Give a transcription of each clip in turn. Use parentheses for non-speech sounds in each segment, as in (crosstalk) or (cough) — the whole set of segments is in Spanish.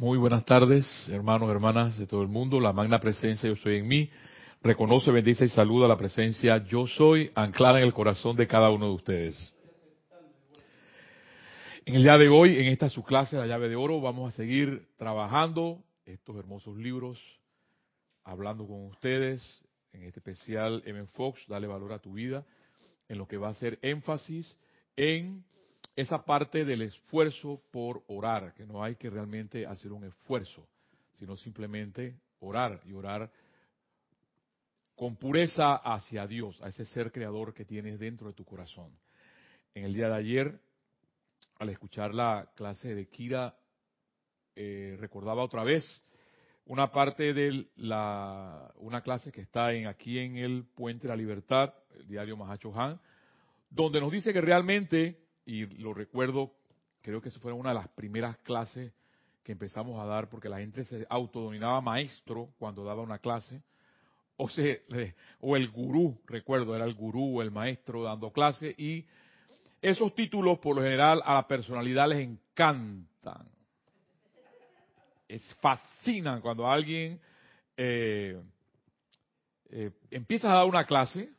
Muy buenas tardes, hermanos, hermanas de todo el mundo. La magna presencia yo soy en mí. Reconoce, bendice y saluda la presencia yo soy anclada en el corazón de cada uno de ustedes. En el día de hoy, en esta su clase, La llave de oro, vamos a seguir trabajando estos hermosos libros, hablando con ustedes, en este especial M. Fox, Dale valor a tu vida, en lo que va a ser énfasis en esa parte del esfuerzo por orar, que no hay que realmente hacer un esfuerzo, sino simplemente orar y orar con pureza hacia Dios, a ese ser creador que tienes dentro de tu corazón. En el día de ayer, al escuchar la clase de Kira, eh, recordaba otra vez una parte de la, una clase que está en, aquí en el Puente de la Libertad, el diario Mahacho Han, donde nos dice que realmente y lo recuerdo, creo que esa fue una de las primeras clases que empezamos a dar, porque la gente se autodominaba maestro cuando daba una clase, o, se, o el gurú, recuerdo, era el gurú o el maestro dando clase, y esos títulos por lo general a la personalidad les encantan. Es fascinan cuando alguien eh, eh, empieza a dar una clase,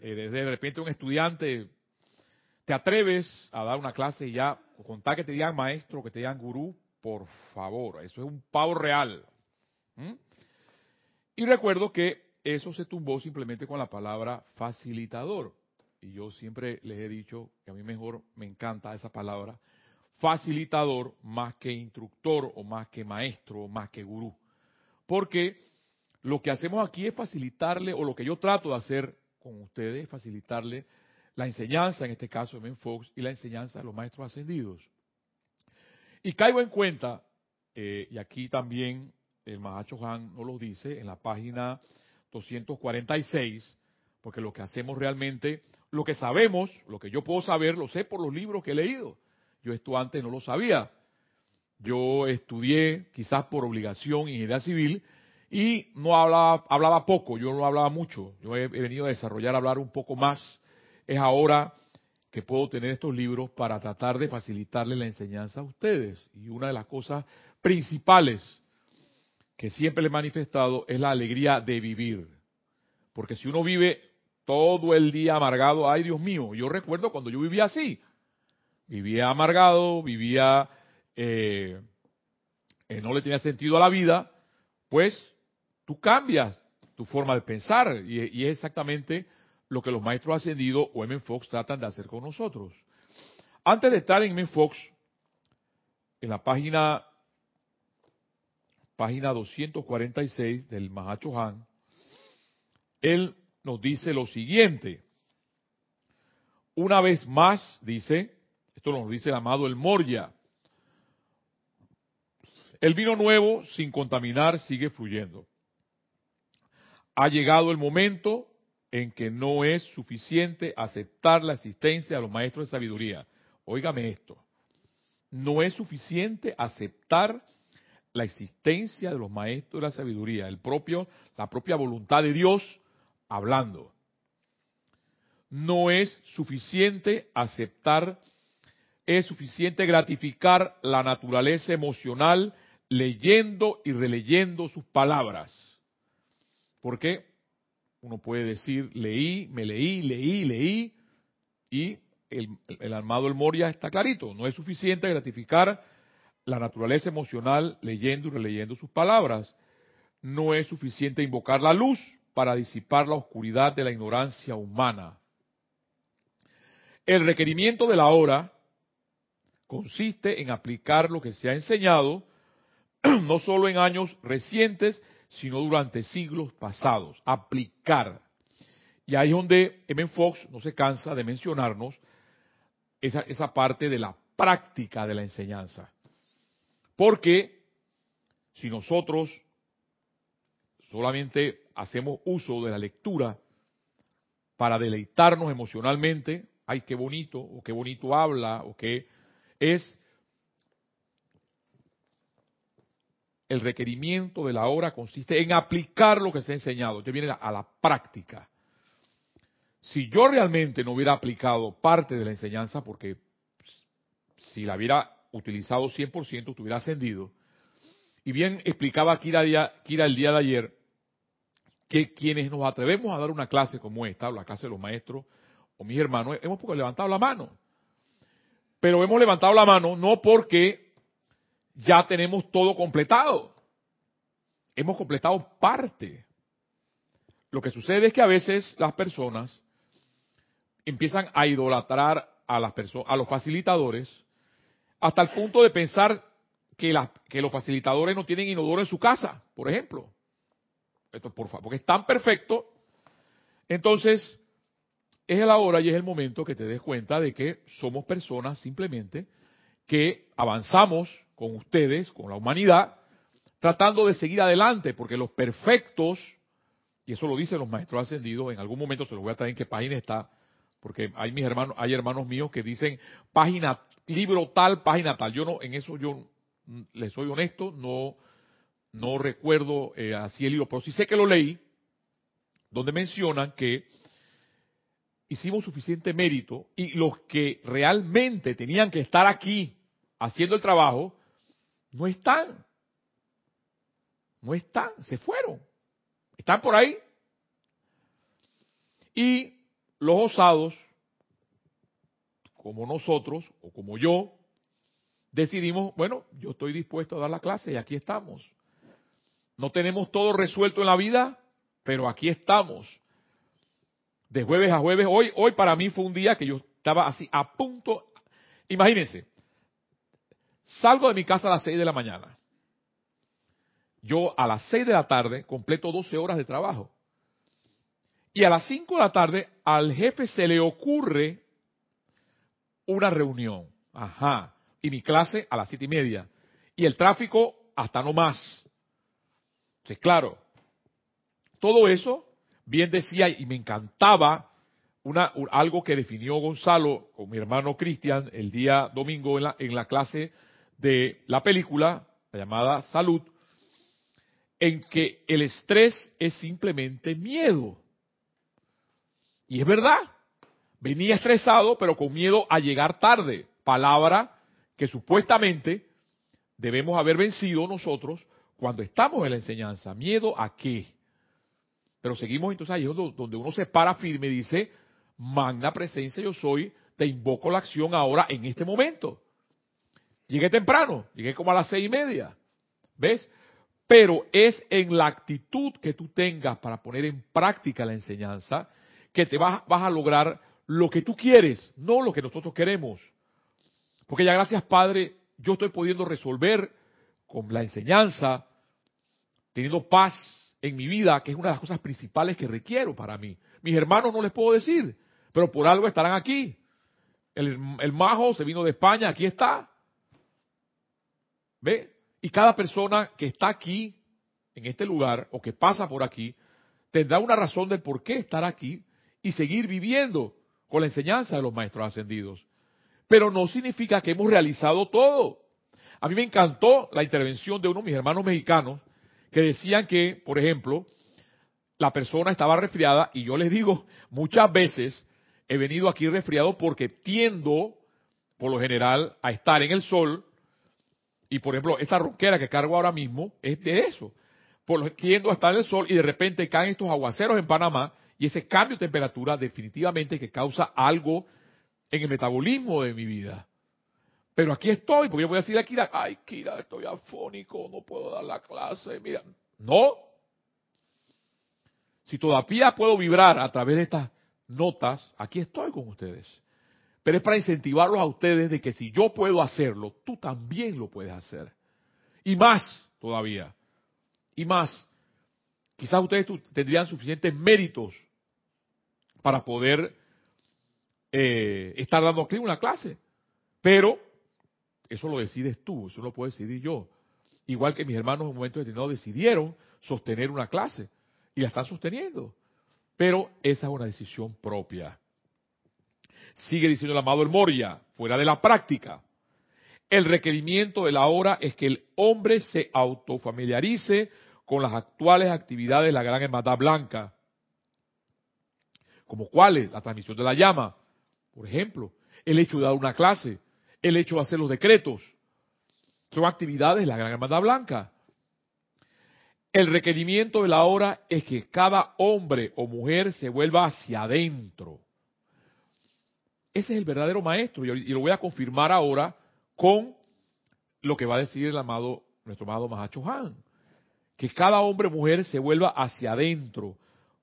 eh, de repente un estudiante te atreves a dar una clase y ya contar que te digan maestro, que te digan gurú, por favor, eso es un pavo real. Y recuerdo que eso se tumbó simplemente con la palabra facilitador. Y yo siempre les he dicho que a mí mejor me encanta esa palabra, facilitador más que instructor o más que maestro o más que gurú. Porque lo que hacemos aquí es facilitarle, o lo que yo trato de hacer con ustedes es facilitarle la enseñanza, en este caso de Fox, y la enseñanza de los maestros ascendidos. Y caigo en cuenta, eh, y aquí también el Mahacho Han nos lo dice en la página 246, porque lo que hacemos realmente, lo que sabemos, lo que yo puedo saber, lo sé por los libros que he leído. Yo esto antes no lo sabía. Yo estudié, quizás por obligación, ingeniería civil, y no hablaba, hablaba poco, yo no hablaba mucho. Yo he, he venido a desarrollar, a hablar un poco más es ahora que puedo tener estos libros para tratar de facilitarle la enseñanza a ustedes. Y una de las cosas principales que siempre le he manifestado es la alegría de vivir. Porque si uno vive todo el día amargado, ay Dios mío, yo recuerdo cuando yo vivía así. Vivía amargado, vivía, eh, eh, no le tenía sentido a la vida, pues tú cambias tu forma de pensar y, y es exactamente lo que los maestros ascendidos o M. Fox tratan de hacer con nosotros. Antes de estar en M. Fox, en la página, página 246 del Mahacho Han, él nos dice lo siguiente. Una vez más, dice, esto nos dice el amado el Moria, el vino nuevo, sin contaminar, sigue fluyendo. Ha llegado el momento en que no es suficiente aceptar la existencia de los maestros de sabiduría. Óigame esto. No es suficiente aceptar la existencia de los maestros de la sabiduría, el propio, la propia voluntad de Dios hablando. No es suficiente aceptar, es suficiente gratificar la naturaleza emocional leyendo y releyendo sus palabras. ¿Por qué? Uno puede decir, leí, me leí, leí, leí, y el, el armado del Moria está clarito. No es suficiente gratificar la naturaleza emocional leyendo y releyendo sus palabras. No es suficiente invocar la luz para disipar la oscuridad de la ignorancia humana. El requerimiento de la hora consiste en aplicar lo que se ha enseñado, (clears throat) no solo en años recientes, sino durante siglos pasados. Aplicar. Y ahí es donde M. Fox no se cansa de mencionarnos esa, esa parte de la práctica de la enseñanza. Porque si nosotros solamente hacemos uso de la lectura para deleitarnos emocionalmente, ay, qué bonito, o qué bonito habla, o qué es el requerimiento de la obra consiste en aplicar lo que se ha enseñado. Ya viene a la práctica. Si yo realmente no hubiera aplicado parte de la enseñanza, porque si la hubiera utilizado 100%, estuviera ascendido, Y bien explicaba Kira, Kira el día de ayer que quienes nos atrevemos a dar una clase como esta, o la clase de los maestros, o mis hermanos, hemos levantado la mano. Pero hemos levantado la mano no porque ya tenemos todo completado. Hemos completado parte. Lo que sucede es que a veces las personas empiezan a idolatrar a las a los facilitadores, hasta el punto de pensar que, que los facilitadores no tienen inodoro en su casa, por ejemplo. Esto por favor, porque es tan perfecto. Entonces, es la hora y es el momento que te des cuenta de que somos personas simplemente que avanzamos con ustedes, con la humanidad, tratando de seguir adelante, porque los perfectos, y eso lo dicen los maestros ascendidos, en algún momento se los voy a traer en qué página está, porque hay mis hermanos, hay hermanos míos que dicen página, libro tal, página tal. Yo no, en eso yo les soy honesto, no, no recuerdo eh, así el libro, pero sí sé que lo leí, donde mencionan que hicimos suficiente mérito y los que realmente tenían que estar aquí haciendo el trabajo, no están. No están, se fueron. Están por ahí. Y los osados, como nosotros o como yo, decidimos, bueno, yo estoy dispuesto a dar la clase y aquí estamos. No tenemos todo resuelto en la vida, pero aquí estamos. De jueves a jueves, hoy, hoy para mí fue un día que yo estaba así a punto. Imagínense, salgo de mi casa a las 6 de la mañana. Yo a las 6 de la tarde completo 12 horas de trabajo. Y a las 5 de la tarde al jefe se le ocurre una reunión. Ajá. Y mi clase a las siete y media. Y el tráfico hasta no más. Entonces, claro, todo eso, bien decía, y me encantaba una, algo que definió Gonzalo con mi hermano Cristian el día domingo en la, en la clase de la película, la llamada Salud, en que el estrés es simplemente miedo. Y es verdad, venía estresado, pero con miedo a llegar tarde. Palabra que supuestamente debemos haber vencido nosotros cuando estamos en la enseñanza. ¿Miedo a qué? Pero seguimos entonces ahí donde uno se para firme y dice, magna presencia yo soy, te invoco la acción ahora en este momento. Llegué temprano, llegué como a las seis y media. ¿Ves? Pero es en la actitud que tú tengas para poner en práctica la enseñanza que te vas, a lograr lo que tú quieres, no lo que nosotros queremos. Porque ya gracias Padre, yo estoy pudiendo resolver con la enseñanza, teniendo paz en mi vida, que es una de las cosas principales que requiero para mí. Mis hermanos no les puedo decir, pero por algo estarán aquí. El majo se vino de España, aquí está. ¿Ve? Y cada persona que está aquí, en este lugar, o que pasa por aquí, tendrá una razón del por qué estar aquí y seguir viviendo con la enseñanza de los maestros ascendidos. Pero no significa que hemos realizado todo. A mí me encantó la intervención de uno de mis hermanos mexicanos que decían que, por ejemplo, la persona estaba resfriada y yo les digo, muchas veces he venido aquí resfriado porque tiendo, por lo general, a estar en el sol y, por ejemplo, esta roquera que cargo ahora mismo es de eso. Por lo tiendo a estar en el sol y de repente caen estos aguaceros en Panamá y ese cambio de temperatura definitivamente que causa algo en el metabolismo de mi vida. Pero aquí estoy, porque yo voy a decir a Kira, ay Kira, estoy afónico, no puedo dar la clase. Mira, no. Si todavía puedo vibrar a través de estas notas, aquí estoy con ustedes. Pero es para incentivarlos a ustedes de que si yo puedo hacerlo, tú también lo puedes hacer. Y más todavía. Y más. Quizás ustedes tendrían suficientes méritos para poder eh, estar dando aquí una clase. Pero eso lo decides tú, eso lo puedo decidir yo. Igual que mis hermanos en un momento determinado decidieron sostener una clase y la están sosteniendo. Pero esa es una decisión propia. Sigue diciendo el amado El Moria, fuera de la práctica. El requerimiento de la hora es que el hombre se autofamiliarice con las actuales actividades de la gran hermandad blanca como cuáles, la transmisión de la llama, por ejemplo, el hecho de dar una clase, el hecho de hacer los decretos, son actividades de la Gran Hermandad Blanca, El requerimiento de la hora es que cada hombre o mujer se vuelva hacia adentro. Ese es el verdadero maestro y lo voy a confirmar ahora con lo que va a decir el amado, nuestro amado Mahacho Han. Que cada hombre o mujer se vuelva hacia adentro,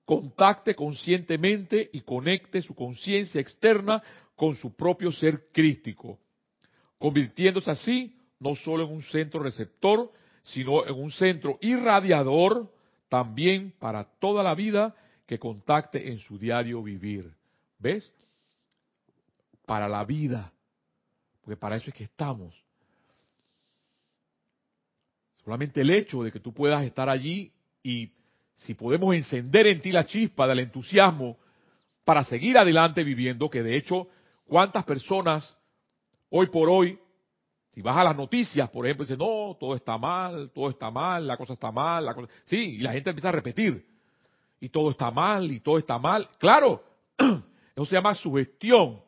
contacte conscientemente y conecte su conciencia externa con su propio ser crístico, convirtiéndose así no solo en un centro receptor, sino en un centro irradiador también para toda la vida que contacte en su diario vivir. ¿Ves? Para la vida, porque para eso es que estamos. Solamente el hecho de que tú puedas estar allí y si podemos encender en ti la chispa del entusiasmo para seguir adelante viviendo, que de hecho, ¿cuántas personas hoy por hoy si vas a las noticias, por ejemplo, dicen, no, todo está mal, todo está mal, la cosa está mal, la cosa... Sí, y la gente empieza a repetir. Y todo está mal, y todo está mal. Claro, (clears throat) eso se llama sugestión.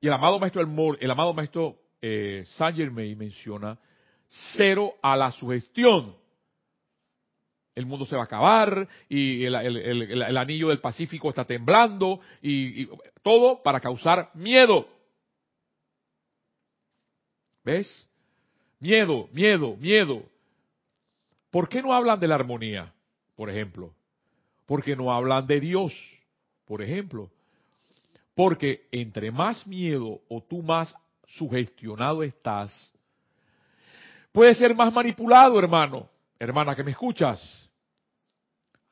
Y el amado maestro el amado maestro eh, Saint Germain menciona cero a la sugestión. El mundo se va a acabar y el, anillo del Pacífico está temblando y todo para causar miedo. ¿Ves? Miedo, miedo, miedo. ¿Por qué no hablan de la armonía, por ejemplo? Porque no hablan de Dios, por ejemplo. Porque entre más miedo o tú más sugestionado estás, puedes ser más manipulado, hermano, hermana que me escuchas.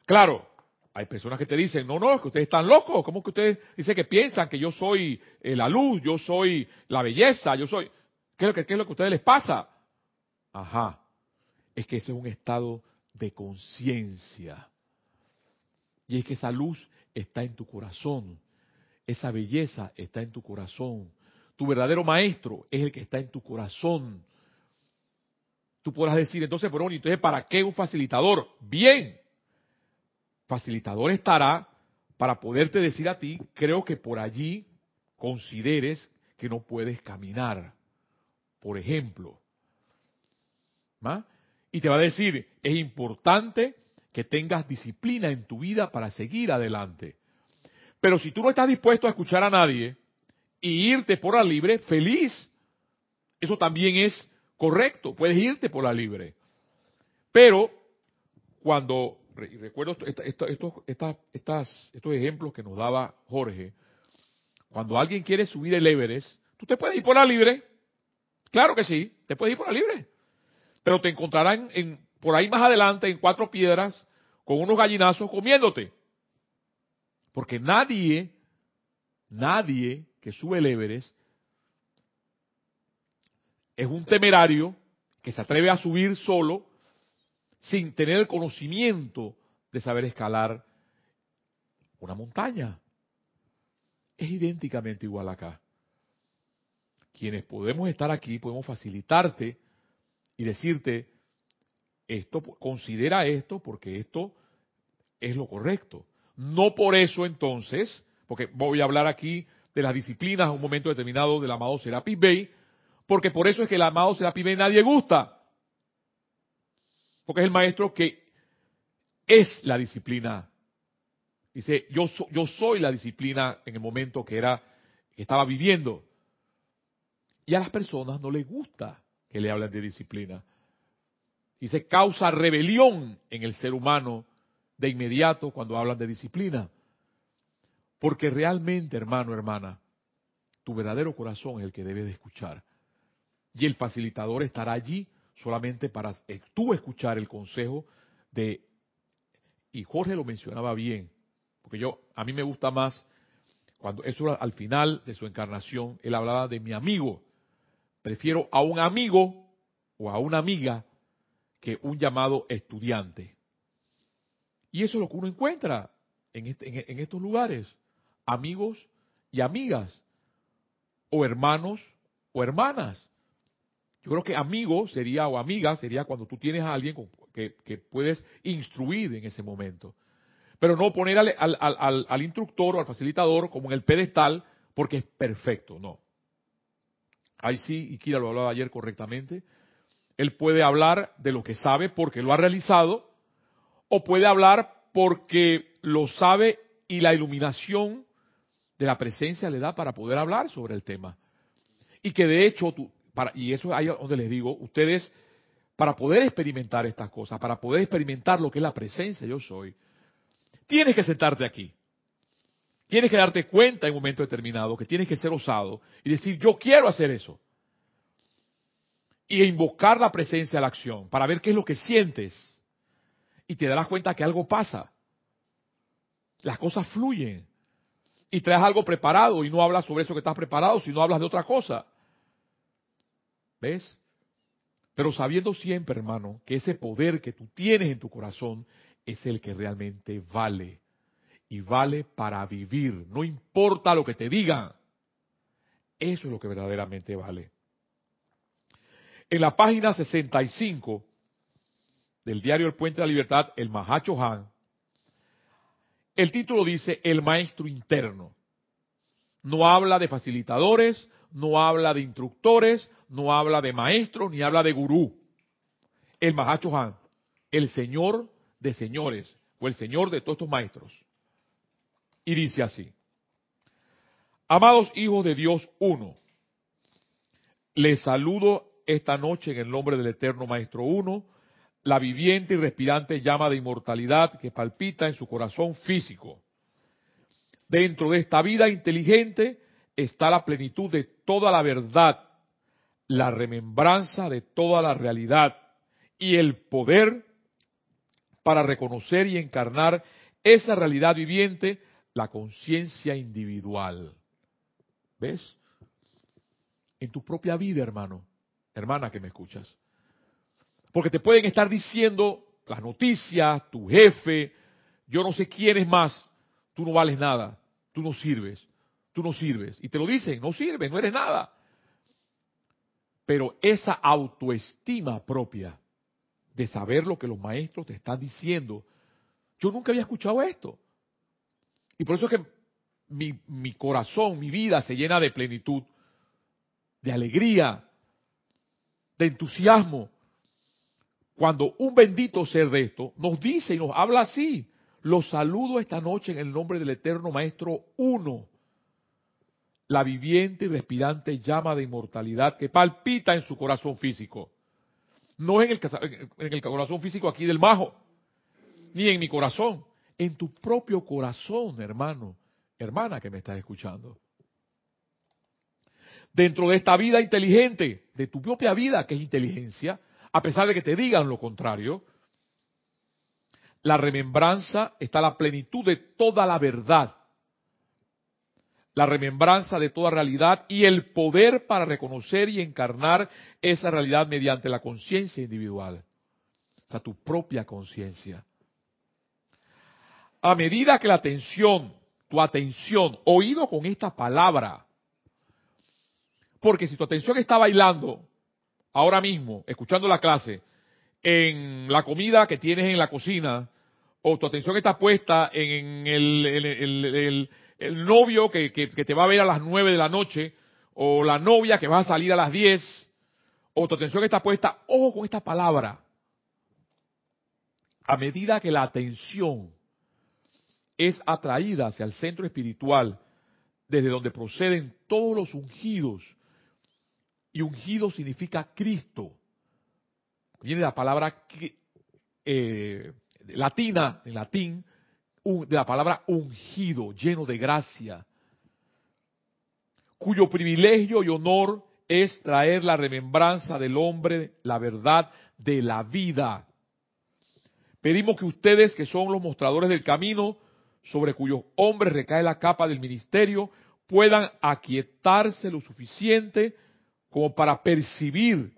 Claro, hay personas que te dicen, no, no, que ustedes están locos, ¿cómo que ustedes dicen que piensan que yo soy eh, la luz, yo soy la belleza, yo soy... ¿Qué es lo que, es lo que a ustedes les pasa? Ajá, es que ese es un estado de conciencia. Y es que esa luz está en tu corazón. Esa belleza está en tu corazón. Tu verdadero maestro es el que está en tu corazón. Tú podrás decir, entonces, bueno, entonces, ¿para qué un facilitador? Bien, facilitador estará para poderte decir a ti, creo que por allí consideres que no puedes caminar por ejemplo. Y te va a decir, es importante que tengas disciplina en tu vida para seguir adelante. Pero si tú no estás dispuesto a escuchar a nadie y irte por la libre, feliz. Eso también es correcto, puedes irte por la libre. Pero cuando, recuerdo estos, estos ejemplos que nos daba Jorge, cuando alguien quiere subir el Everest, tú te puedes ir por la libre, Claro que sí, te puedes ir por la libre. Pero te encontrarán en, por ahí más adelante en cuatro piedras con unos gallinazos comiéndote. Porque nadie, nadie que sube el Everest es un temerario que se atreve a subir solo sin tener el conocimiento de saber escalar una montaña. Es idénticamente igual acá quienes podemos estar aquí, podemos facilitarte y decirte, esto, considera esto porque esto es lo correcto. No por eso entonces, porque voy a hablar aquí de las disciplinas a un momento determinado del amado Serapis Bey, porque por eso es que el amado Serapis Bey nadie gusta. Porque es el maestro que es la disciplina. Dice, yo, yo soy la disciplina en el momento que era, que estaba viviendo. Y a las personas no les gusta que le hablen de disciplina. Se causa rebelión en el ser humano de inmediato cuando hablan de disciplina. Porque realmente, hermano, hermana, tu verdadero corazón es el que debes de escuchar. Y el facilitador estará allí solamente para tú escuchar el consejo de, y Jorge lo mencionaba bien, porque yo, a mí me gusta más, cuando eso al final de su encarnación, él hablaba de mi amigo, Prefiero a un amigo o a una amiga que un llamado estudiante. Y eso es lo que uno encuentra en, este, en, estos lugares. Amigos y amigas. O hermanos o hermanas. Yo creo que amigo sería o amiga sería cuando tú tienes a alguien que, puedes instruir en ese momento. Pero no poner al, al, al, al, instructor o al facilitador como en el pedestal porque es perfecto, no. Ahí sí, y Kira lo hablaba ayer correctamente, Él puede hablar de lo que sabe porque lo ha realizado, o puede hablar porque lo sabe y la iluminación de la presencia le da para poder hablar sobre el tema. Y que de hecho, para, y eso es ahí donde les digo, ustedes, para poder experimentar estas cosas, para poder experimentar lo que es la presencia yo soy, tienes que sentarte aquí. Tienes que darte cuenta en un momento determinado que tienes que ser osado y decir, yo quiero hacer eso. Y invocar la presencia a la acción para ver qué es lo que sientes. Y te darás cuenta que algo pasa. Las cosas fluyen. Y traes algo preparado y no hablas sobre eso que estás preparado, sino hablas de otra cosa. ¿Ves? Pero sabiendo siempre, hermano, que ese poder que tú tienes en tu corazón es el que realmente vale y vale para vivir. No importa lo que te digan. Eso es lo que verdaderamente vale. En la página 65 del diario El Puente de la Libertad, el Mahacho Han, el título dice El Maestro Interno. No habla de facilitadores, no habla de instructores, no habla de maestros, ni habla de gurú. El Mahacho Han, el Señor de señores, o el Señor de todos estos maestros. Y dice así, amados hijos de Dios uno, les saludo esta noche en el nombre del eterno Maestro uno, la viviente y respirante llama de inmortalidad que palpita en su corazón físico. Dentro de esta vida inteligente está la plenitud de toda la verdad, la remembranza de toda la realidad y el poder para reconocer y encarnar esa realidad viviente la conciencia individual. ¿Ves? En tu propia vida, hermano, hermana que me escuchas. Porque te pueden estar diciendo las noticias, tu jefe, yo no sé quién es más, tú no vales nada, tú no sirves, tú no sirves. Y te lo dicen, no sirves, no eres nada. Pero esa autoestima propia de saber lo que los maestros te están diciendo, yo nunca había escuchado esto. Y por eso es que mi, corazón, mi vida se llena de plenitud, de alegría, de entusiasmo. Cuando un bendito ser de esto nos dice y nos habla así, los saludo esta noche en el nombre del eterno Maestro Uno, la viviente y respirante llama de inmortalidad que palpita en su corazón físico. No en el, en el corazón físico aquí del majo, ni en mi corazón, en tu propio corazón, hermano, hermana que me estás escuchando. Dentro de esta vida inteligente, de tu propia vida que es inteligencia, a pesar de que te digan lo contrario, la remembranza está la plenitud de toda la verdad, la remembranza de toda realidad y el poder para reconocer y encarnar esa realidad mediante la conciencia individual, o sea, tu propia conciencia. A medida que la atención, tu atención, oído con esta palabra, porque si tu atención está bailando ahora mismo, escuchando la clase, en la comida que tienes en la cocina, o tu atención está puesta en el, novio que, que, te va a ver a las nueve de la noche, o la novia que va a salir a las diez, o tu atención está puesta, ojo con esta palabra, a medida que la atención es atraída hacia el centro espiritual, desde donde proceden todos los ungidos. Y ungido significa Cristo. Viene la palabra eh, latina, en latín, de la palabra ungido, lleno de gracia, cuyo privilegio y honor es traer la remembranza del hombre, la verdad de la vida. Pedimos que ustedes, que son los mostradores del camino, sobre cuyos hombres recae la capa del ministerio, puedan aquietarse lo suficiente como para percibir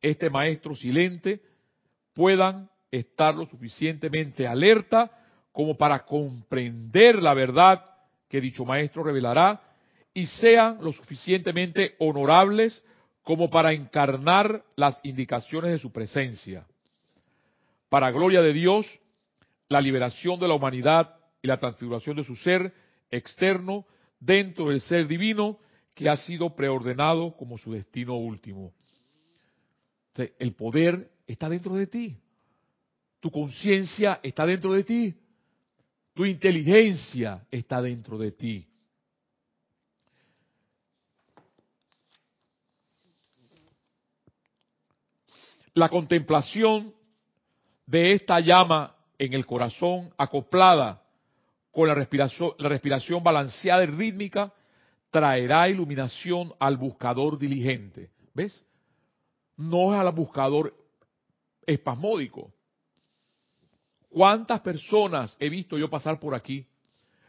este maestro silente, puedan estar lo suficientemente alerta como para comprender la verdad que dicho maestro revelará y sean lo suficientemente honorables como para encarnar las indicaciones de su presencia. Para gloria de Dios, la liberación de la humanidad y la transfiguración de su ser externo dentro del ser divino que ha sido preordenado como su destino último. el poder está dentro de ti. Tu conciencia está dentro de ti. Tu inteligencia está dentro de ti. La contemplación de esta llama en el corazón acoplada con la respiración, la respiración balanceada y rítmica traerá iluminación al buscador diligente. ¿Ves? No es al buscador espasmódico. ¿Cuántas personas he visto yo pasar por aquí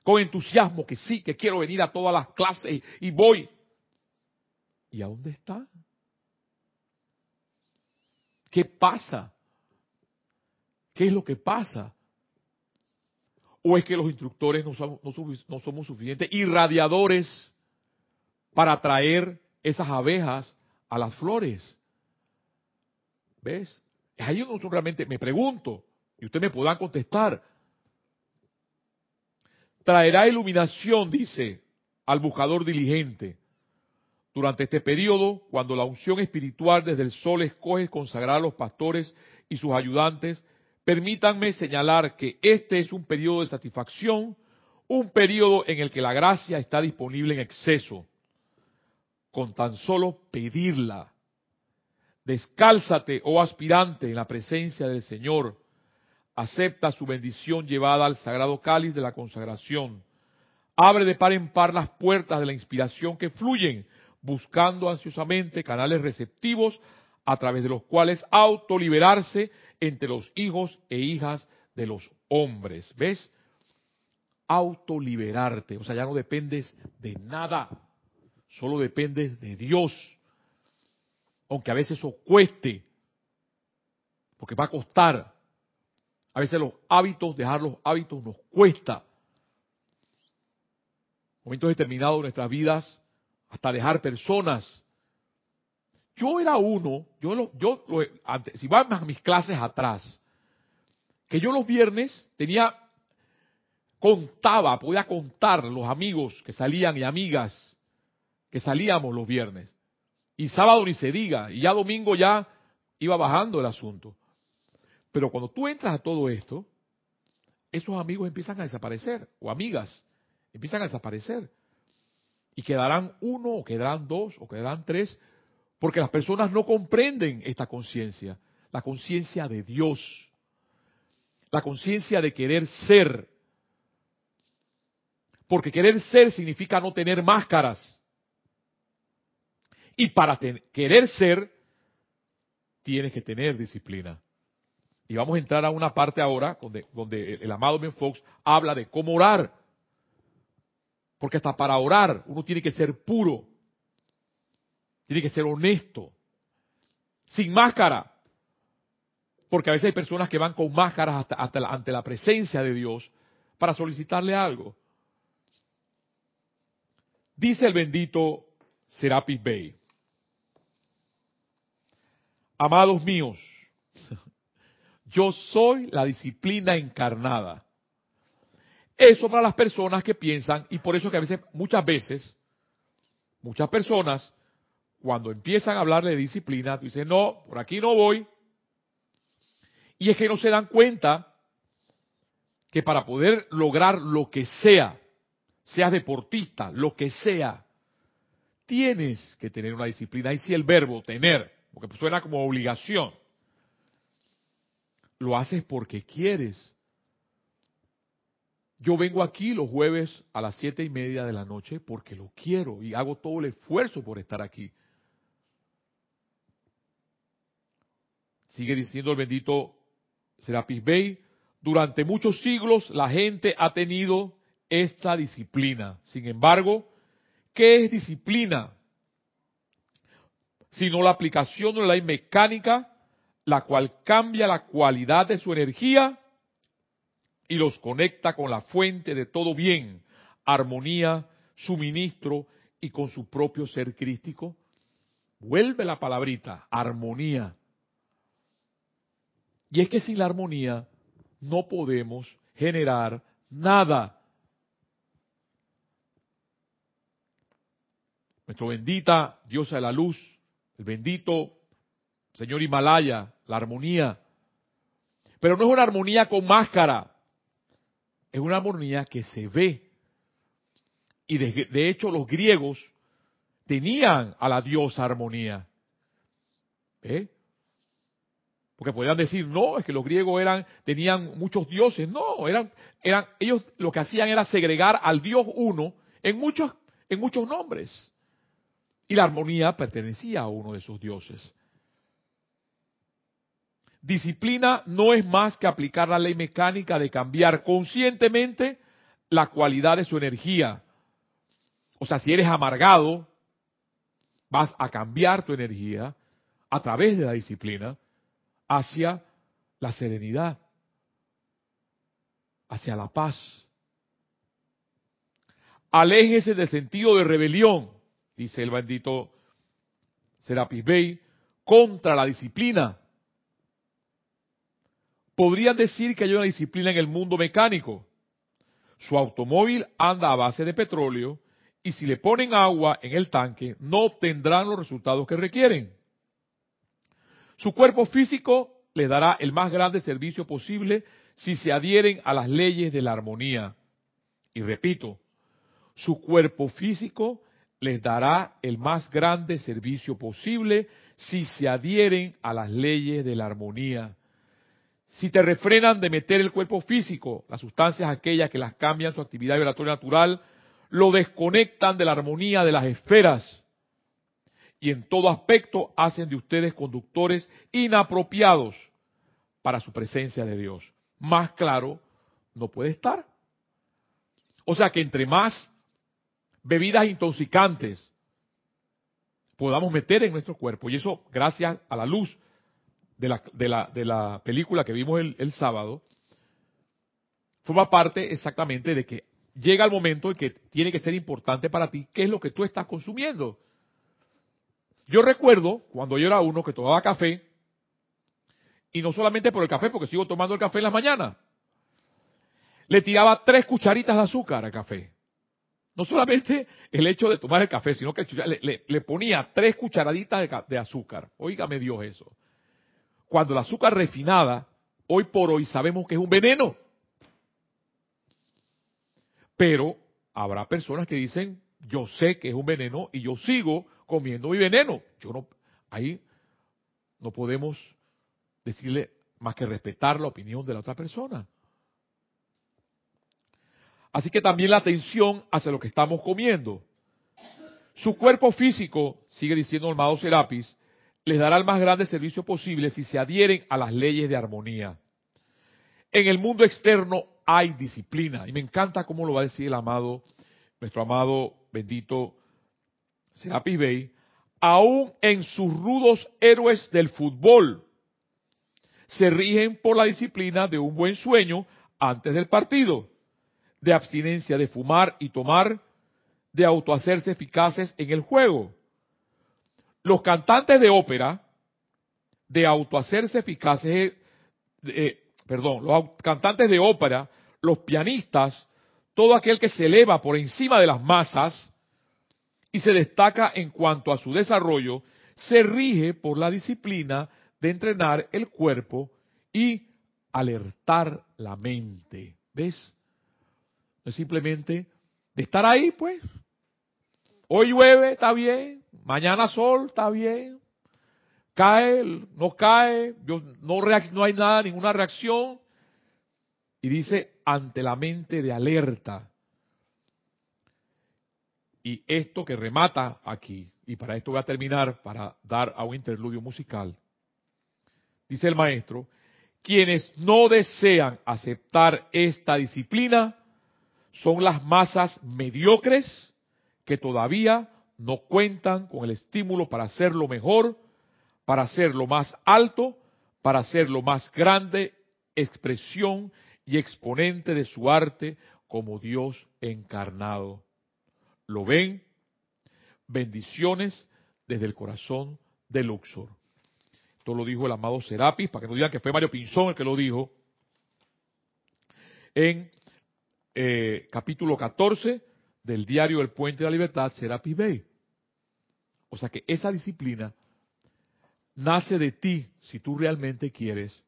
con entusiasmo que sí, que quiero venir a todas las clases y, voy? ¿Y a dónde está? ¿Qué pasa? ¿Qué es lo que pasa? ¿O es que los instructores no, no somos suficientes irradiadores para atraer esas abejas a las flores? ¿Ves? Ahí yo no realmente me pregunto, y ustedes me podrán contestar. Traerá iluminación, dice, al buscador diligente. Durante este periodo, cuando la unción espiritual desde el sol escoge consagrar a los pastores y sus ayudantes, permítanme señalar que este es un periodo de satisfacción, un periodo en el que la gracia está disponible en exceso. Con tan solo pedirla, Descálzate, oh aspirante, en la presencia del Señor. Acepta su bendición llevada al sagrado cáliz de la consagración. Abre de par en par las puertas de la inspiración que fluyen, buscando ansiosamente canales receptivos a través de los cuales autoliberarse entre los hijos e hijas de los hombres. ¿Ves? Autoliberarte. O sea, ya no dependes de nada. Solo dependes de Dios aunque a veces eso cueste, porque va a costar. A veces los hábitos, dejar los hábitos nos cuesta. Momentos determinados de nuestras vidas, hasta dejar personas. Yo era uno, yo, lo, yo si van a mis clases atrás, que yo los viernes tenía, contaba, podía contar los amigos que salían y amigas que salíamos los viernes. Y sábado ni se diga, y ya domingo ya iba bajando el asunto. Pero cuando tú entras a todo esto, esos amigos empiezan a desaparecer, o amigas, empiezan a desaparecer. Y quedarán uno, o quedarán dos, o quedarán tres, porque las personas no comprenden esta conciencia, la conciencia de Dios, la conciencia de querer ser. Porque querer ser significa no tener máscaras. Y para querer ser, tienes que tener disciplina. Y vamos a entrar a una parte ahora donde, el amado Ben Fox habla de cómo orar. Porque hasta para orar uno tiene que ser puro, tiene que ser honesto, sin máscara. Porque a veces hay personas que van con máscaras hasta, ante la presencia de Dios para solicitarle algo. Dice el bendito Serapis Bey, Amados míos, yo soy la disciplina encarnada. Eso para las personas que piensan, y por eso que a veces, muchas veces, muchas personas, cuando empiezan a hablar de disciplina, dicen, no, por aquí no voy. Y es que no se dan cuenta que para poder lograr lo que sea, seas deportista, lo que sea, tienes que tener una disciplina. Y si el verbo tener porque suena como obligación. Lo haces porque quieres. Yo vengo aquí los jueves a las siete y media de la noche porque lo quiero y hago todo el esfuerzo por estar aquí. Sigue diciendo el bendito Serapis Bey, durante muchos siglos la gente ha tenido esta disciplina. Sin embargo, ¿qué es disciplina? Sino la aplicación de la ley mecánica, la cual cambia la cualidad de su energía y los conecta con la fuente de todo bien, armonía, suministro y con su propio ser crístico. Vuelve la palabrita, armonía. Y es que sin la armonía no podemos generar nada. Nuestra bendita diosa de la luz el bendito señor Himalaya, la armonía. Pero no es una armonía con máscara, es una armonía que se ve. Y de, hecho los griegos tenían a la diosa armonía. ¿Eh? Porque podían decir, no, es que los griegos eran, tenían muchos dioses. No, eran, eran, ellos lo que hacían era segregar al Dios uno en muchos, en muchos nombres. Y la armonía pertenecía a uno de esos dioses. Disciplina no es más que aplicar la ley mecánica de cambiar conscientemente la cualidad de su energía. O sea, si eres amargado, vas a cambiar tu energía a través de la disciplina hacia la serenidad, hacia la paz. Aléjese del sentido de rebelión, dice el bendito Serapis Bey, contra la disciplina. Podrían decir que hay una disciplina en el mundo mecánico. Su automóvil anda a base de petróleo y si le ponen agua en el tanque no obtendrán los resultados que requieren. Su cuerpo físico les dará el más grande servicio posible si se adhieren a las leyes de la armonía. Y repito, su cuerpo físico les dará el más grande servicio posible si se adhieren a las leyes de la armonía. Si te refrenan de meter el cuerpo físico, las sustancias aquellas que las cambian su actividad vibratoria natural, lo desconectan de la armonía de las esferas y en todo aspecto hacen de ustedes conductores inapropiados para su presencia de Dios. Más claro no puede estar. O sea que entre más bebidas intoxicantes podamos meter en nuestro cuerpo, y eso gracias a la luz de la, de la, de la película que vimos el, el sábado, forma parte exactamente de que llega el momento en que tiene que ser importante para ti qué es lo que tú estás consumiendo. Yo recuerdo cuando yo era uno que tomaba café, y no solamente por el café, porque sigo tomando el café en las mañanas, le tiraba tres cucharitas de azúcar al café. No solamente el hecho de tomar el café, sino que le, ponía tres cucharaditas de, de azúcar. Óigame Dios eso. Cuando el azúcar refinada, hoy por hoy sabemos que es un veneno. Pero habrá personas que dicen, yo sé que es un veneno y yo sigo comiendo mi veneno. Yo no, ahí no podemos decirle más que respetar la opinión de la otra persona. Así que también la atención hacia lo que estamos comiendo. Su cuerpo físico, sigue diciendo el amado Serapis, les dará el más grande servicio posible si se adhieren a las leyes de armonía. En el mundo externo hay disciplina. Y me encanta cómo lo va a decir el amado, nuestro amado bendito Serapis Bey, aún en sus rudos héroes del fútbol, se rigen por la disciplina de un buen sueño antes del partido, de abstinencia de fumar y tomar, de autohacerse eficaces en el juego. Los cantantes de ópera, de autohacerse eficaces, eh, eh, perdón, los cantantes de ópera, los pianistas, todo aquel que se eleva por encima de las masas, y se destaca en cuanto a su desarrollo, se rige por la disciplina de entrenar el cuerpo y alertar la mente. ¿Ves? Es simplemente de estar ahí, pues. Hoy llueve, está bien. Mañana sol, está bien. Cae, no cae, no, no hay nada, ninguna reacción. Y dice, ante la mente de alerta. Y esto que remata aquí, y para esto voy a terminar para dar a un interludio musical, dice el maestro, quienes no desean aceptar esta disciplina son las masas mediocres que todavía no cuentan con el estímulo para hacerlo mejor, para hacerlo más alto, para hacerlo más grande expresión y exponente de su arte como Dios encarnado. ¿Lo ven? Bendiciones desde el corazón de Luxor. Esto lo dijo el amado Serapis, para que no digan que fue Mario Pinzón el que lo dijo, en eh, capítulo 14 del diario El Puente de la Libertad, Serapis Bey. O sea que esa disciplina nace de ti, si tú realmente quieres,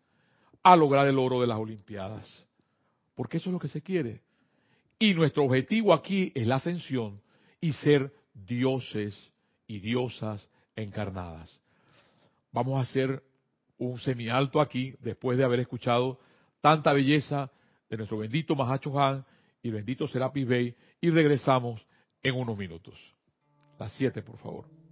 a lograr el oro de las Olimpiadas. Porque eso es lo que se quiere. Y nuestro objetivo aquí es la ascensión y ser dioses y diosas encarnadas. Vamos a hacer un semialto aquí después de haber escuchado tanta belleza de nuestro bendito Mahacho Han y bendito Serapis Bey y regresamos en unos minutos. Las siete, por favor.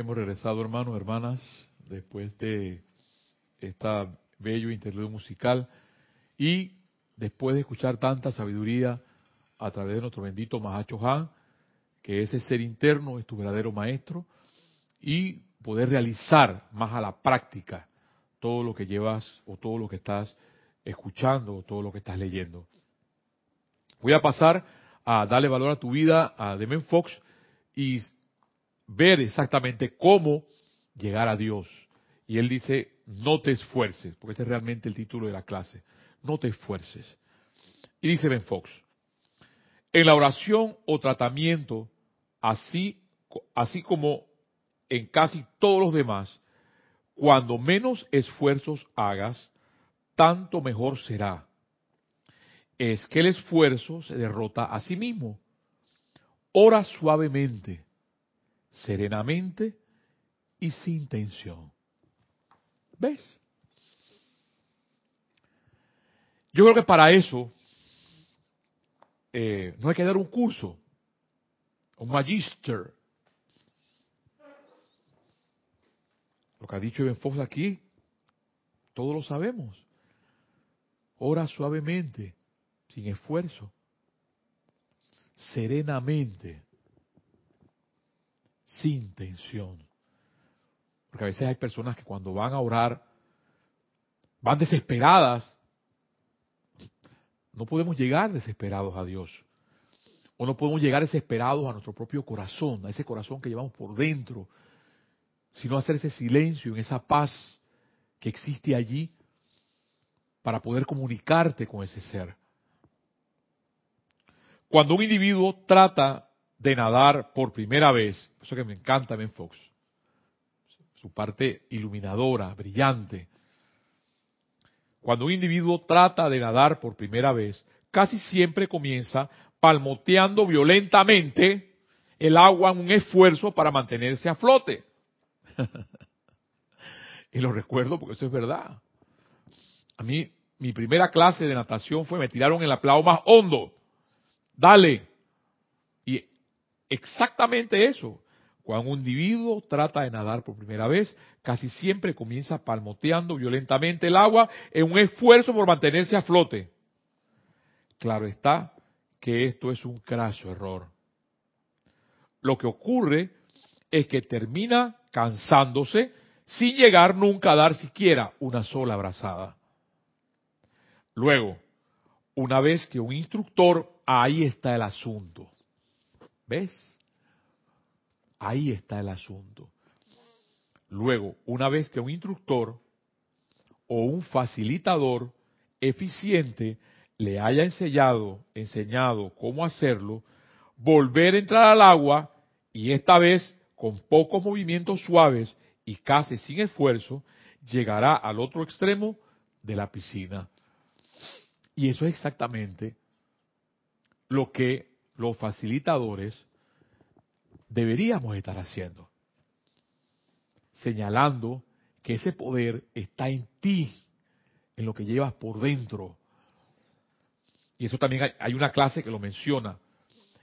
Hemos regresado, hermanos, hermanas, después de esta bello interludio musical y después de escuchar tanta sabiduría a través de nuestro bendito Mahacho Han, que ese ser interno es tu verdadero maestro, y poder realizar más a la práctica todo lo que llevas o todo lo que estás escuchando o todo lo que estás leyendo. Voy a pasar a darle valor a tu vida a Demen Fox y ver exactamente cómo llegar a Dios. Y él dice, no te esfuerces, porque este es realmente el título de la clase, no te esfuerces. Y dice Ben Fox, en la oración o tratamiento, así, así como en casi todos los demás, cuando menos esfuerzos hagas, tanto mejor será. Es que el esfuerzo se derrota a sí mismo. Ora suavemente, serenamente y sin tensión. ¿Ves? Yo creo que para eso eh, no hay que dar un curso, un magister. Lo que ha dicho Ben Fox aquí, todos lo sabemos. Ora suavemente, sin esfuerzo, serenamente, sin tensión. Porque a veces hay personas que cuando van a orar van desesperadas. No podemos llegar desesperados a Dios. O no podemos llegar desesperados a nuestro propio corazón, a ese corazón que llevamos por dentro, sino hacer ese silencio, en esa paz que existe allí para poder comunicarte con ese ser. Cuando un individuo trata de nadar por primera vez, eso que me encanta Ben Fox, su parte iluminadora, brillante. Cuando un individuo trata de nadar por primera vez, casi siempre comienza palmoteando violentamente el agua en un esfuerzo para mantenerse a flote. (laughs) y lo recuerdo porque eso es verdad. A mí, mi primera clase de natación fue, me tiraron en el aplauso más hondo. Dale. Exactamente eso. Cuando un individuo trata de nadar por primera vez, casi siempre comienza palmoteando violentamente el agua en un esfuerzo por mantenerse a flote. Claro está que esto es un craso error. Lo que ocurre es que termina cansándose sin llegar nunca a dar siquiera una sola abrazada. Luego, una vez que un instructor, ahí está el asunto. ¿Ves? Ahí está el asunto. Luego, una vez que un instructor o un facilitador eficiente le haya enseñado, enseñado cómo hacerlo, volver a entrar al agua y esta vez con pocos movimientos suaves y casi sin esfuerzo, llegará al otro extremo de la piscina. Y eso es exactamente lo que los facilitadores deberíamos estar haciendo. Señalando que ese poder está en ti, en lo que llevas por dentro. Y eso también hay, una clase que lo menciona.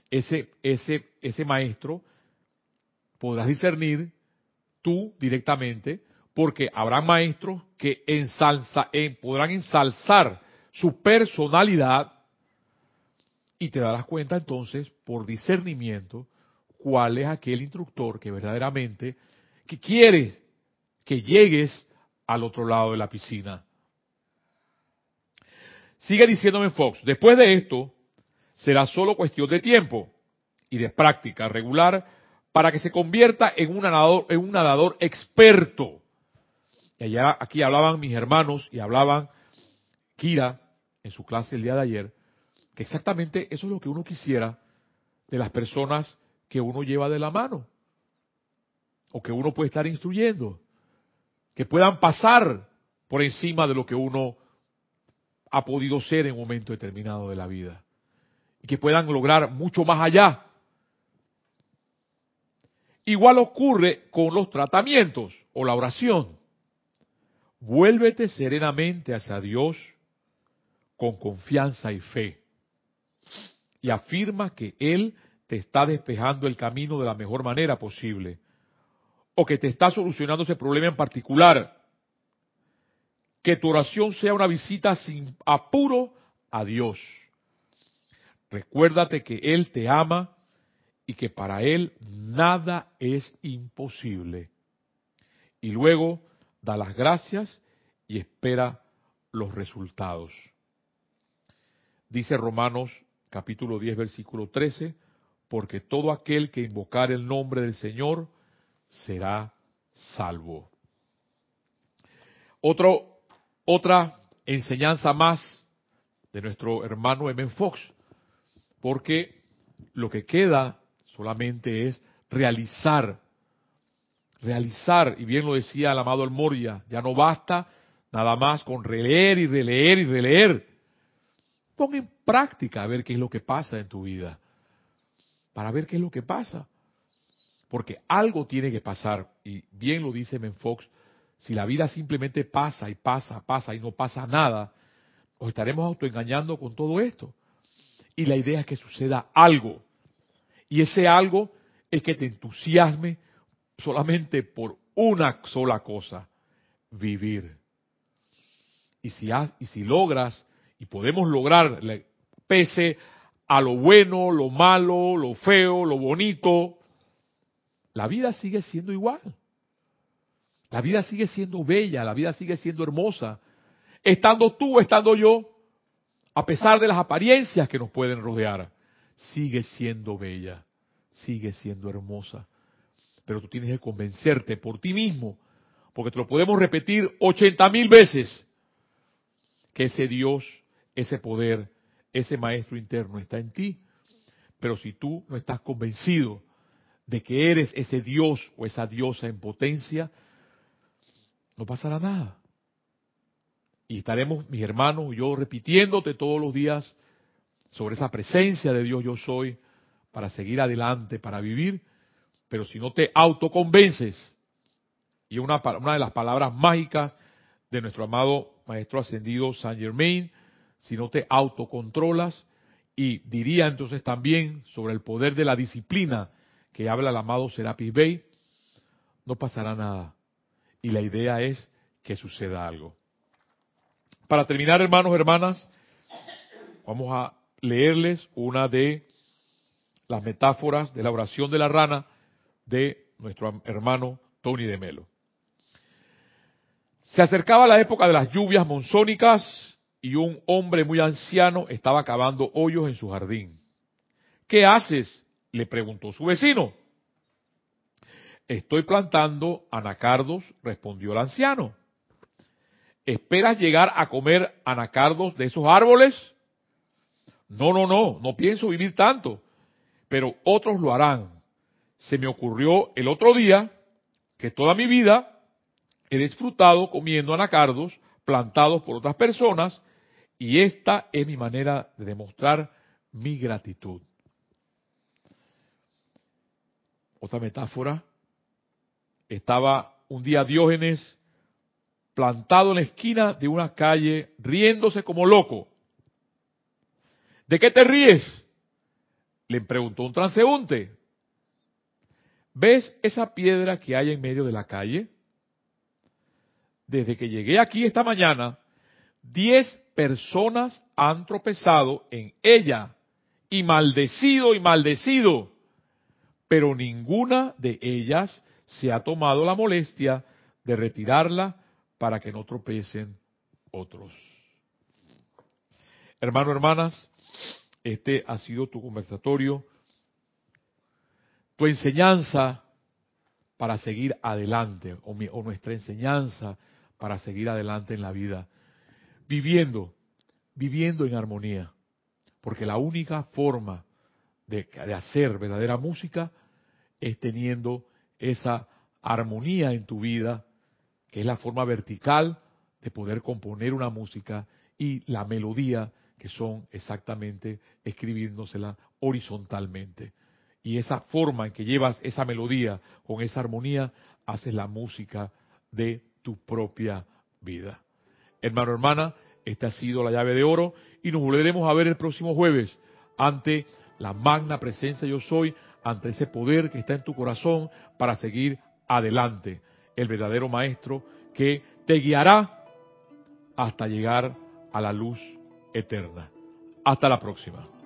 Ese, ese, ese maestro podrás discernir tú directamente, porque habrá maestros que ensalza, podrán ensalzar su personalidad y te darás cuenta entonces, por discernimiento, cuál es aquel instructor que verdaderamente que quiere que llegues al otro lado de la piscina. Sigue diciéndome Fox, después de esto será solo cuestión de tiempo y de práctica regular para que se convierta en un nadador, en un nadador experto. Y allá, aquí hablaban mis hermanos y hablaban Kira en su clase el día de ayer, que exactamente eso es lo que uno quisiera de las personas que uno lleva de la mano o que uno puede estar instruyendo, que puedan pasar por encima de lo que uno ha podido ser en un momento determinado de la vida y que puedan lograr mucho más allá Igual ocurre con los tratamientos o la oración. Vuélvete serenamente hacia Dios con confianza y fe. Y afirma que Él te está despejando el camino de la mejor manera posible. o que te está solucionando ese problema en particular. Que tu oración sea una visita sin apuro a Dios. Recuérdate que Él te ama y que para Él nada es imposible. Y luego da las gracias y espera los resultados. Dice Romanos capítulo 10 versículo 13, porque todo aquel que invocar el nombre del Señor será salvo. Otra enseñanza más de nuestro hermano M. Fox, porque lo que queda solamente es realizar, realizar, y bien lo decía el amado El Moria, ya no basta nada más con releer y releer y releer. Pon en práctica a ver qué es lo que pasa en tu vida, para ver qué es lo que pasa. Porque algo tiene que pasar, y bien lo dice Menfox, si la vida simplemente pasa y pasa, pasa y no pasa nada, nos estaremos autoengañando con todo esto. Y la idea es que suceda algo. Y ese algo es que te entusiasme solamente por una sola cosa, vivir. Y si, y si logras, y podemos lograr, pese a lo bueno, lo malo, lo feo, lo bonito, la vida sigue siendo igual. La vida sigue siendo bella, la vida sigue siendo hermosa. Estando tú, estando yo, a pesar de las apariencias que nos pueden rodear, sigue siendo bella, sigue siendo hermosa. Pero tú tienes que convencerte por ti mismo, porque te lo podemos repetir ochenta mil veces, que ese Dios, ese poder, ese maestro interno está en ti. Pero si tú no estás convencido de que eres ese Dios o esa diosa en potencia, no pasará nada. Y estaremos, mis hermanos, yo repitiéndote todos los días sobre esa presencia de Dios yo soy para seguir adelante, para vivir, pero si no te autoconvences, y una, una de las palabras mágicas de nuestro amado Maestro Ascendido Saint Germain, si no te autocontrolas, y diría entonces también sobre el poder de la disciplina que habla el amado Serapis Bey, no pasará nada. Y la idea es que suceda algo. Para terminar, hermanos, hermanas, vamos a leerles una de las metáforas de la oración de la rana de nuestro hermano Tony de Melo. Se acercaba la época de las lluvias monzónicas y un hombre muy anciano estaba cavando hoyos en su jardín. ¿Qué haces? Le preguntó su vecino. Estoy plantando anacardos, respondió el anciano. ¿Esperas llegar a comer anacardos de esos árboles? No, no, no, no pienso vivir tanto, pero otros lo harán. Se me ocurrió el otro día que toda mi vida he disfrutado comiendo anacardos plantados por otras personas y esta es mi manera de demostrar mi gratitud. Otra metáfora. Estaba un día Diógenes plantado en la esquina de una calle, riéndose como loco. ¿De qué te ríes? Le preguntó un transeúnte. ¿Ves esa piedra que hay en medio de la calle? Desde que llegué aquí esta mañana, diez personas han tropezado en ella y maldecido y maldecido pero ninguna de ellas se ha tomado la molestia de retirarla para que no tropecen otros. Hermano, hermanas, este ha sido tu conversatorio, tu enseñanza para seguir adelante, o, o nuestra enseñanza para seguir adelante en la vida, viviendo, viviendo en armonía, porque la única forma de, hacer verdadera música es teniendo esa armonía en tu vida, que es la forma vertical de poder componer una música y la melodía, que son exactamente escribiéndosela horizontalmente. Y esa forma en que llevas esa melodía con esa armonía, haces la música de tu propia vida. Hermano, hermana, esta ha sido la llave de oro y nos volveremos a ver el próximo jueves ante la magna presencia yo soy ante ese poder que está en tu corazón para seguir adelante, el verdadero maestro que te guiará hasta llegar a la luz eterna. Hasta la próxima.